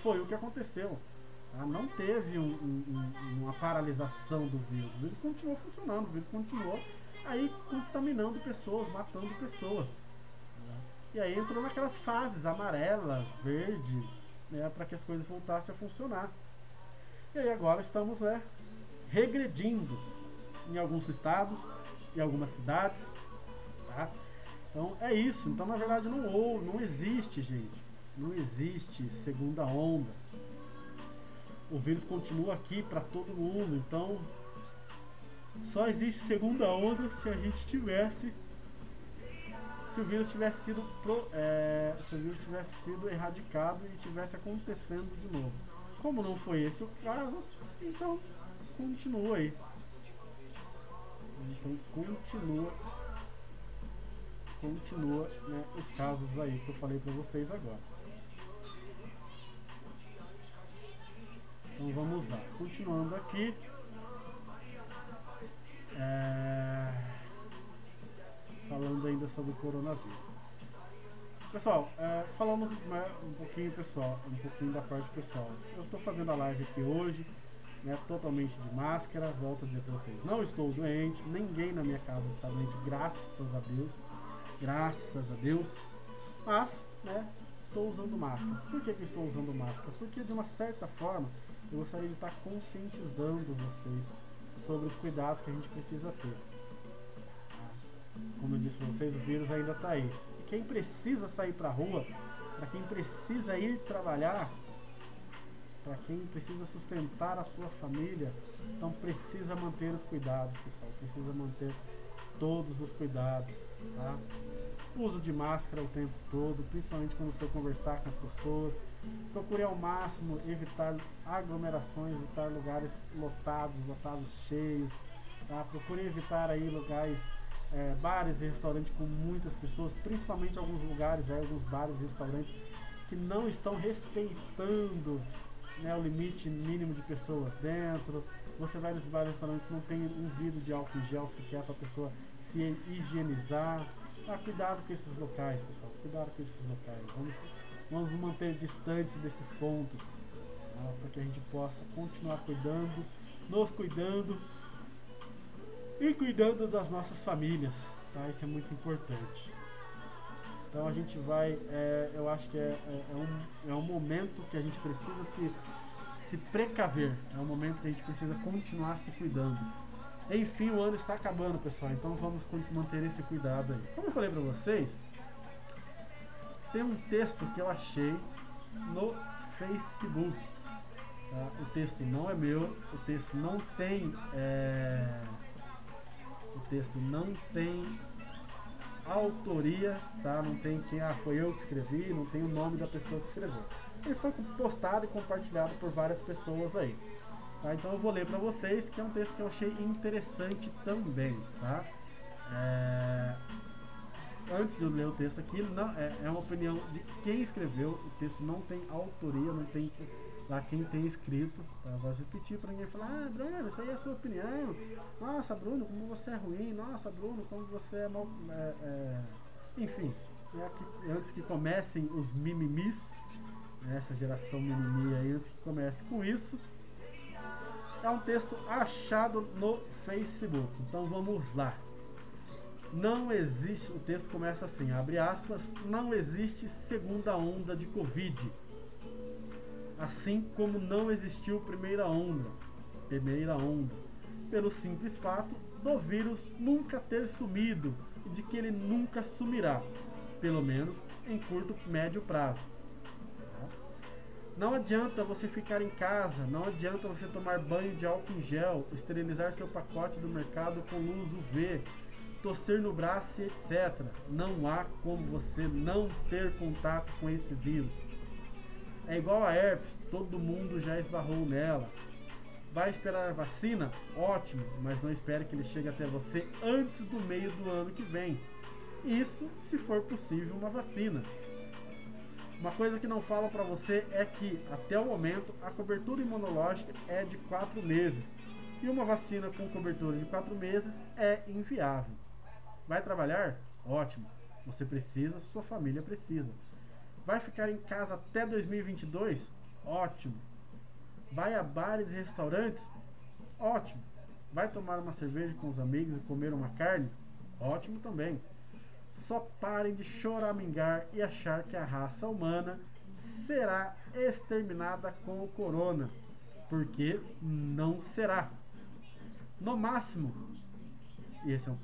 Foi o que aconteceu. Tá? Não teve um, um, uma paralisação do vírus. O vírus continuou funcionando, o vírus continuou aí contaminando pessoas, matando pessoas. E aí entrou naquelas fases amarelas, verde, né, para que as coisas voltassem a funcionar. E aí agora estamos né, regredindo em alguns estados, em algumas cidades. Tá? Então é isso. Então na verdade não houve, não existe, gente. Não existe segunda onda. O vírus continua aqui para todo mundo. Então só existe segunda onda se a gente tivesse. Se o vírus tivesse sido pro, é, se o vírus tivesse sido erradicado e tivesse acontecendo de novo. Como não foi esse o caso, então continua aí. Então continua continua né, os casos aí que eu falei para vocês agora. Então vamos lá, continuando aqui. É... Falando ainda sobre o coronavírus. Pessoal, é, falando né, um pouquinho pessoal, um pouquinho da parte pessoal. Eu estou fazendo a live aqui hoje, né, totalmente de máscara. Volto a dizer para vocês, não estou doente, ninguém na minha casa está doente, graças a Deus graças a Deus. Mas, né, estou usando máscara. Por que, que estou usando máscara? Porque de uma certa forma eu gostaria de estar conscientizando vocês sobre os cuidados que a gente precisa ter. Como eu disse para vocês, o vírus ainda está aí. E quem precisa sair para a rua, para quem precisa ir trabalhar, para quem precisa sustentar a sua família, então precisa manter os cuidados, pessoal. Precisa manter todos os cuidados, tá? uso de máscara o tempo todo, principalmente quando for conversar com as pessoas. Procure ao máximo evitar aglomerações, evitar lugares lotados, lotados cheios. Tá? Procure evitar aí lugares, é, bares e restaurantes com muitas pessoas, principalmente alguns lugares, é, alguns bares e restaurantes que não estão respeitando né, o limite mínimo de pessoas dentro. Você vai nos bares e restaurantes, não tem um vidro de álcool em gel sequer para a pessoa se higienizar. Ah, cuidado com esses locais, pessoal. Cuidado com esses locais. Vamos, vamos nos manter distantes desses pontos. Tá? Para que a gente possa continuar cuidando, nos cuidando e cuidando das nossas famílias. Tá? Isso é muito importante. Então a gente vai, é, eu acho que é, é, é, um, é um momento que a gente precisa se, se precaver. É um momento que a gente precisa continuar se cuidando. Enfim, o ano está acabando, pessoal. Então vamos manter esse cuidado aí. Como eu falei para vocês, tem um texto que eu achei no Facebook. Tá? O texto não é meu, o texto não tem. É... O texto não tem autoria, tá? Não tem quem, ah, foi eu que escrevi, não tem o nome da pessoa que escreveu. Ele foi postado e compartilhado por várias pessoas aí. Tá? Então eu vou ler para vocês, que é um texto que eu achei interessante também. Tá? É... Antes de eu ler o texto aqui, não, é, é uma opinião de quem escreveu. O texto não tem autoria, não tem lá quem tem escrito. Tá? Eu vou repetir para ninguém falar: Ah, Bruno, isso aí é a sua opinião. Nossa, Bruno, como você é ruim. Nossa, Bruno, como você é mal. É, é... Enfim, é que, antes que comecem os mimimis, né, essa geração mimimi aí, antes que comece com isso, é um texto achado no Facebook. Então vamos lá. Não existe, o texto começa assim, abre aspas, não existe segunda onda de Covid. Assim como não existiu primeira onda, primeira onda, pelo simples fato do vírus nunca ter sumido e de que ele nunca sumirá, pelo menos em curto médio prazo. Não adianta você ficar em casa, não adianta você tomar banho de álcool em gel, esterilizar seu pacote do mercado com luz UV, tossir no braço etc. Não há como você não ter contato com esse vírus. É igual a herpes, todo mundo já esbarrou nela. Vai esperar a vacina? Ótimo, mas não espere que ele chegue até você antes do meio do ano que vem. Isso se for possível uma vacina. Uma coisa que não falam para você é que, até o momento, a cobertura imunológica é de 4 meses. E uma vacina com cobertura de 4 meses é inviável. Vai trabalhar? Ótimo. Você precisa, sua família precisa. Vai ficar em casa até 2022? Ótimo. Vai a bares e restaurantes? Ótimo. Vai tomar uma cerveja com os amigos e comer uma carne? Ótimo também. Só parem de choramingar e achar que a raça humana será exterminada com o corona, porque não será. No máximo, e esse é um.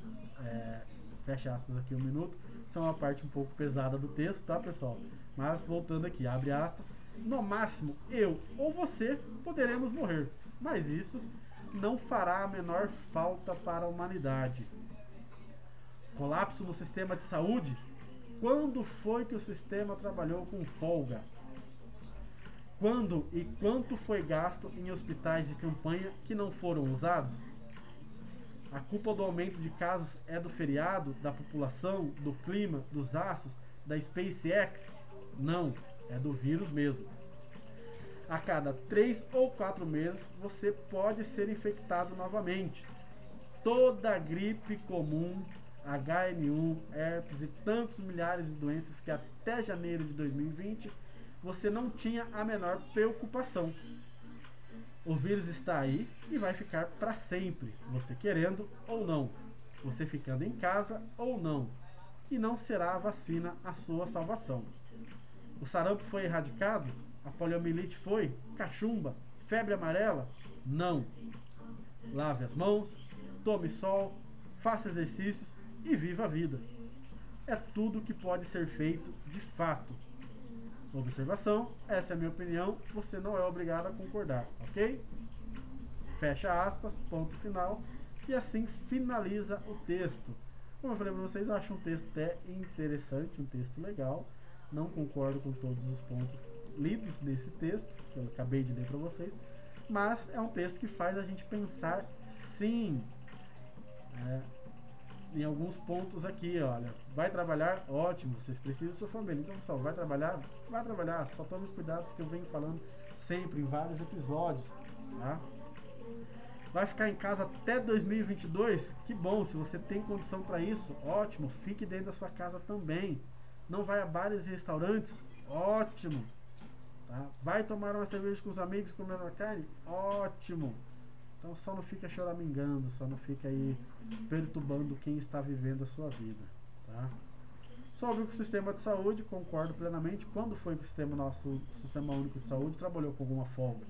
É, fecha aspas aqui um minuto, isso é uma parte um pouco pesada do texto, tá pessoal? Mas voltando aqui, abre aspas. No máximo, eu ou você poderemos morrer, mas isso não fará a menor falta para a humanidade colapso no sistema de saúde? Quando foi que o sistema trabalhou com folga? Quando e quanto foi gasto em hospitais de campanha que não foram usados? A culpa do aumento de casos é do feriado, da população, do clima, dos aços, da SpaceX? Não, é do vírus mesmo. A cada 3 ou 4 meses você pode ser infectado novamente. Toda gripe comum, HN1, herpes e tantos milhares de doenças que até janeiro de 2020 você não tinha a menor preocupação. O vírus está aí e vai ficar para sempre, você querendo ou não, você ficando em casa ou não. E não será a vacina a sua salvação. O sarampo foi erradicado? A poliomielite foi? Cachumba? Febre amarela? Não. Lave as mãos, tome sol, faça exercícios e viva a vida. É tudo que pode ser feito de fato Observação, essa é a minha opinião, você não é obrigado a concordar, ok? Fecha aspas, ponto final, e assim finaliza o texto. Como eu falei para vocês, acho um texto até interessante, um texto legal. Não concordo com todos os pontos lidos nesse texto, que eu acabei de ler para vocês, mas é um texto que faz a gente pensar sim. É, em alguns pontos aqui, olha. Vai trabalhar? Ótimo, vocês precisam da sua família. Então, pessoal, vai trabalhar? Vai trabalhar. Só tome os cuidados que eu venho falando sempre em vários episódios, tá? Vai ficar em casa até 2022? Que bom, se você tem condição para isso, ótimo. Fique dentro da sua casa também. Não vai a bares e restaurantes? Ótimo. Tá? Vai tomar uma cerveja com os amigos comendo uma carne? Ótimo. Então só não fica choramingando, só não fica aí perturbando quem está vivendo a sua vida. Tá? Sobre o sistema de saúde, concordo plenamente. Quando foi que o sistema nosso, Sistema Único de Saúde, trabalhou com alguma folga?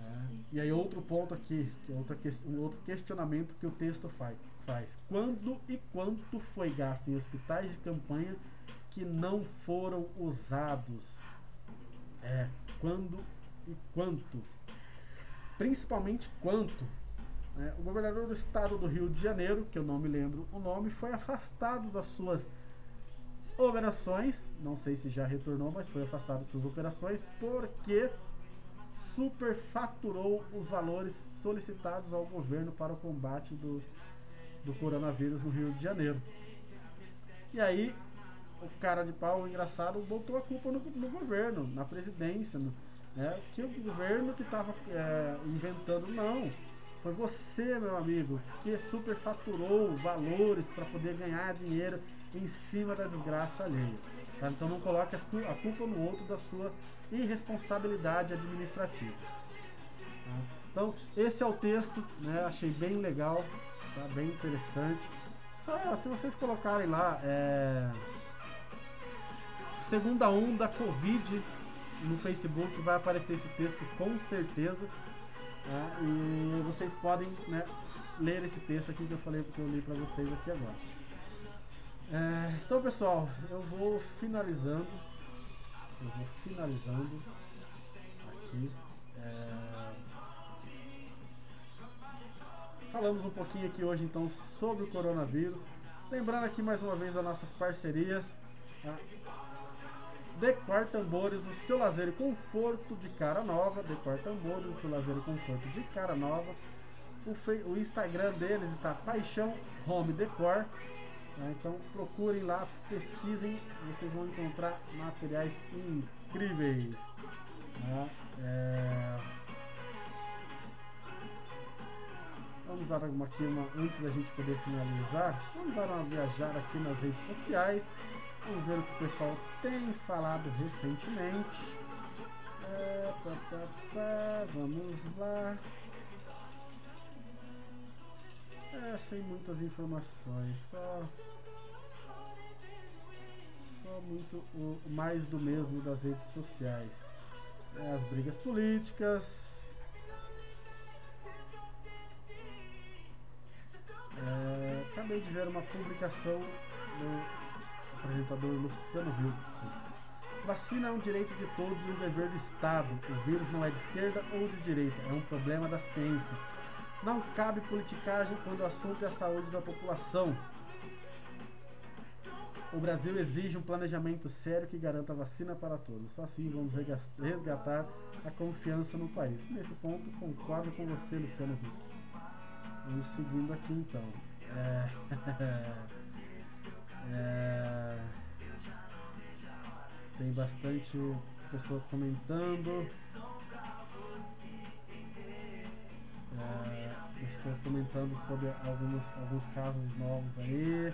É. E aí outro ponto aqui, é outra, um outro questionamento que o texto faz, faz. Quando e quanto foi gasto em hospitais de campanha que não foram usados? É, quando e quanto? Principalmente quanto né, o governador do estado do Rio de Janeiro, que eu não me lembro o nome, foi afastado das suas operações, não sei se já retornou, mas foi afastado das suas operações porque superfaturou os valores solicitados ao governo para o combate do, do coronavírus no Rio de Janeiro. E aí, o cara de pau, o engraçado, botou a culpa no, no governo, na presidência, no, né? Que o governo que estava é, inventando, não. Foi você, meu amigo, que superfaturou valores para poder ganhar dinheiro em cima da desgraça alheia. Tá? Então não coloque a culpa no outro da sua irresponsabilidade administrativa. Tá? Então, esse é o texto, né? achei bem legal, tá? bem interessante. Só se vocês colocarem lá, é... segunda onda Covid no Facebook vai aparecer esse texto com certeza. Né? E vocês podem né, ler esse texto aqui que eu falei que eu li para vocês aqui agora. É, então pessoal, eu vou finalizando. Eu vou finalizando aqui. É, falamos um pouquinho aqui hoje então sobre o coronavírus. Lembrando aqui mais uma vez as nossas parcerias. Tá? Decor Tambores, o seu lazer e conforto de cara nova. Decor Tambores, o seu lazer e conforto de cara nova. O, o Instagram deles está Paixão Home Decor. Né? Então procurem lá, pesquisem, vocês vão encontrar materiais incríveis. Né? É... Vamos dar uma aqui uma antes da gente poder finalizar. Vamos dar uma viajada aqui nas redes sociais. Vamos ver o que o pessoal tem falado recentemente. É, vamos lá. É, sem muitas informações, só. Só muito o mais do mesmo das redes sociais. É, as brigas políticas. É, acabei de ver uma publicação no apresentador Luciano Huck. Vacina é um direito de todos e um dever do Estado. O vírus não é de esquerda ou de direita, é um problema da ciência. Não cabe politicagem quando o assunto é a saúde da população. O Brasil exige um planejamento sério que garanta vacina para todos. Só assim vamos resgatar a confiança no país. Nesse ponto, concordo com você, Luciano Huck. Vamos seguindo aqui então. É... é... Tem bastante pessoas comentando. É... Pessoas comentando sobre alguns, alguns casos novos aí.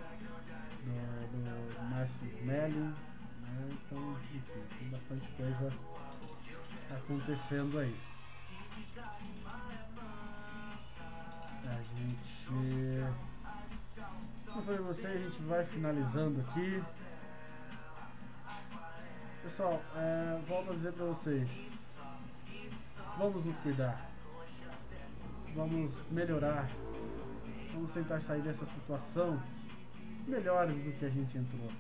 Do, do Márcio Smelling. Né? Então, enfim, tem bastante coisa acontecendo aí. A gente. Eu falei você, a gente vai finalizando aqui. Pessoal, é, volto a dizer pra vocês. Vamos nos cuidar. Vamos melhorar. Vamos tentar sair dessa situação melhores do que a gente entrou.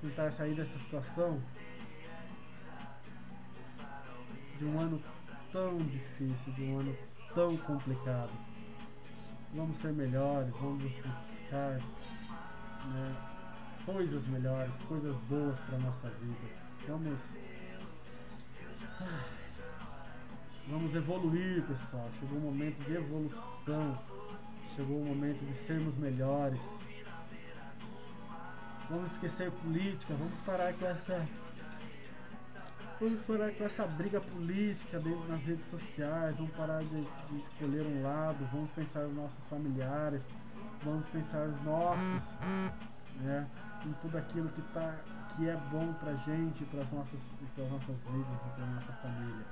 Tentar sair dessa situação de um ano tão difícil, de um ano tão complicado. Vamos ser melhores, vamos buscar né, coisas melhores, coisas boas para nossa vida. Vamos Vamos evoluir, pessoal. Chegou o momento de evolução. Chegou o momento de sermos melhores. Vamos esquecer política, vamos parar com essa Vamos parar com essa briga política dentro nas redes sociais, vamos parar de, de, escolher um lado, vamos pensar nos nossos familiares, vamos pensar nos nossos, né? Em tudo aquilo que, tá, que é bom pra gente, para as nossas, nossas vidas e para nossa família.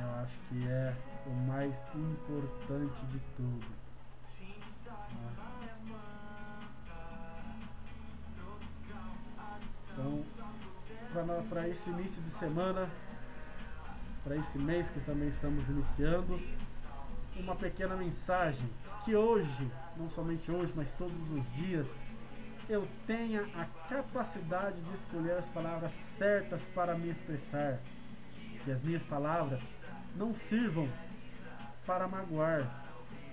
Eu acho que é o mais importante de tudo. Né? Então, para esse início de semana, para esse mês que também estamos iniciando, uma pequena mensagem que hoje, não somente hoje, mas todos os dias, eu tenha a capacidade de escolher as palavras certas para me expressar, que as minhas palavras não sirvam para magoar.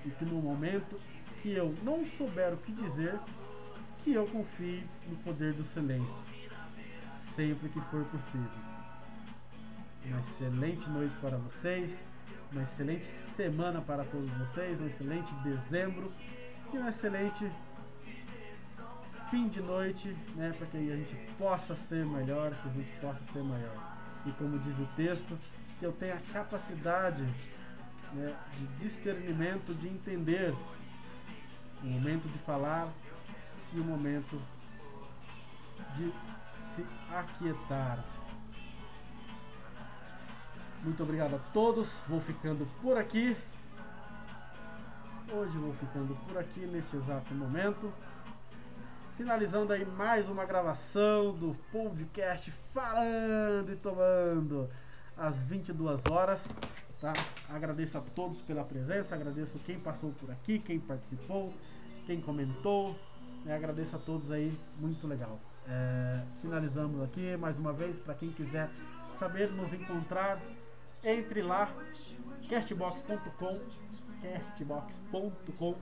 E que no momento que eu não souber o que dizer, que eu confie no poder do silêncio sempre que for possível. Uma excelente noite para vocês, uma excelente semana para todos vocês, um excelente dezembro e um excelente fim de noite, né, para que a gente possa ser melhor, que a gente possa ser maior. E como diz o texto, que eu tenha a capacidade né, de discernimento, de entender o momento de falar e o momento de se aquietar. Muito obrigado a todos. Vou ficando por aqui. Hoje vou ficando por aqui neste exato momento. Finalizando aí mais uma gravação do podcast Falando e Tomando às 22 horas. Tá? Agradeço a todos pela presença, agradeço quem passou por aqui, quem participou, quem comentou. E agradeço a todos aí, muito legal. É, finalizamos aqui mais uma vez. Para quem quiser saber nos encontrar, entre lá, castbox.com, castbox.com,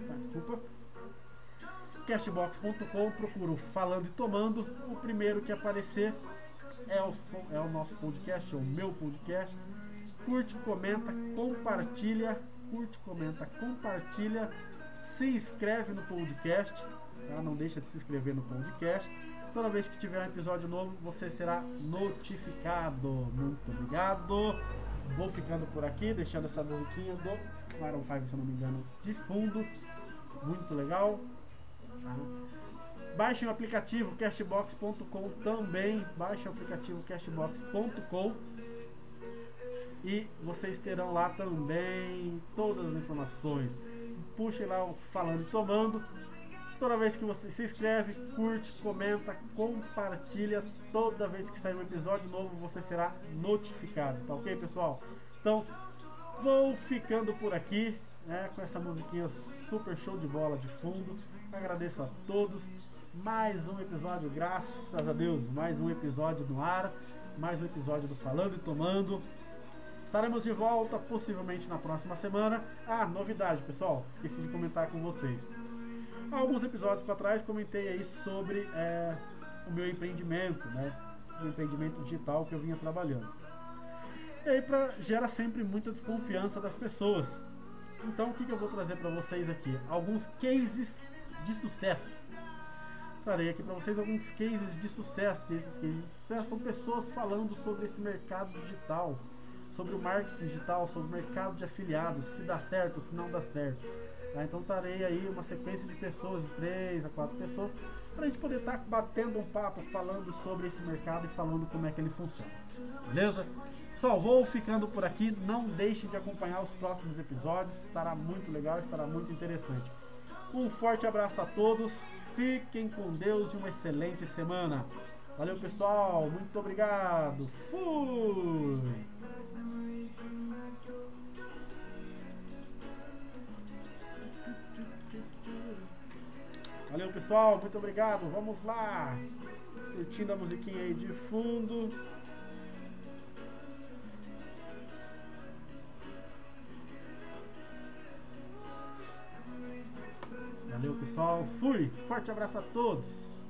desculpa, castbox.com, procuro Falando e Tomando. O primeiro que aparecer é o, é o nosso podcast, é o meu podcast. Curte, comenta, compartilha. Curte, comenta, compartilha. Se inscreve no podcast Tá? Não deixa de se inscrever no podcast. Toda vez que tiver um episódio novo, você será notificado. Muito obrigado. Vou ficando por aqui, deixando essa musiquinha do Maroon 5, se não me engano, de fundo. Muito legal. Tá? Baixem o aplicativo cashbox.com também. Baixem o aplicativo cashbox.com e vocês terão lá também todas as informações. Puxem lá o Falando e Tomando Toda vez que você se inscreve, curte, comenta, compartilha. Toda vez que sair um episódio novo, você será notificado, tá ok, pessoal? Então, vou ficando por aqui, né, com essa musiquinha super show de bola de fundo. Agradeço a todos. Mais um episódio, graças a Deus, mais um episódio no ar, mais um episódio do Falando e Tomando. Estaremos de volta possivelmente na próxima semana. Ah, novidade, pessoal, esqueci de comentar com vocês alguns episódios para trás comentei aí sobre é, o meu empreendimento, né? O empreendimento digital que eu vinha trabalhando. E aí pra, gera sempre muita desconfiança das pessoas. Então o que, que eu vou trazer para vocês aqui? Alguns cases de sucesso. Trarei aqui para vocês alguns cases de sucesso. E esses cases de sucesso são pessoas falando sobre esse mercado digital, sobre o marketing digital, sobre o mercado de afiliados, se dá certo, se não dá certo. Tá? Então trarei aí uma sequência de pessoas, de 3 a 4 pessoas, para a gente poder estar tá batendo um papo, falando sobre esse mercado e falando como é que ele funciona. Beleza? Pessoal, vou ficando por aqui. Não deixe de acompanhar os próximos episódios. Estará muito legal, estará muito interessante. Um forte abraço a todos. Fiquem com Deus e uma excelente semana. Valeu, pessoal. Muito obrigado. Fui! Valeu, pessoal. Muito obrigado. Vamos lá. Curtindo a musiquinha aí de fundo. Valeu, pessoal. Fui. Forte abraço a todos.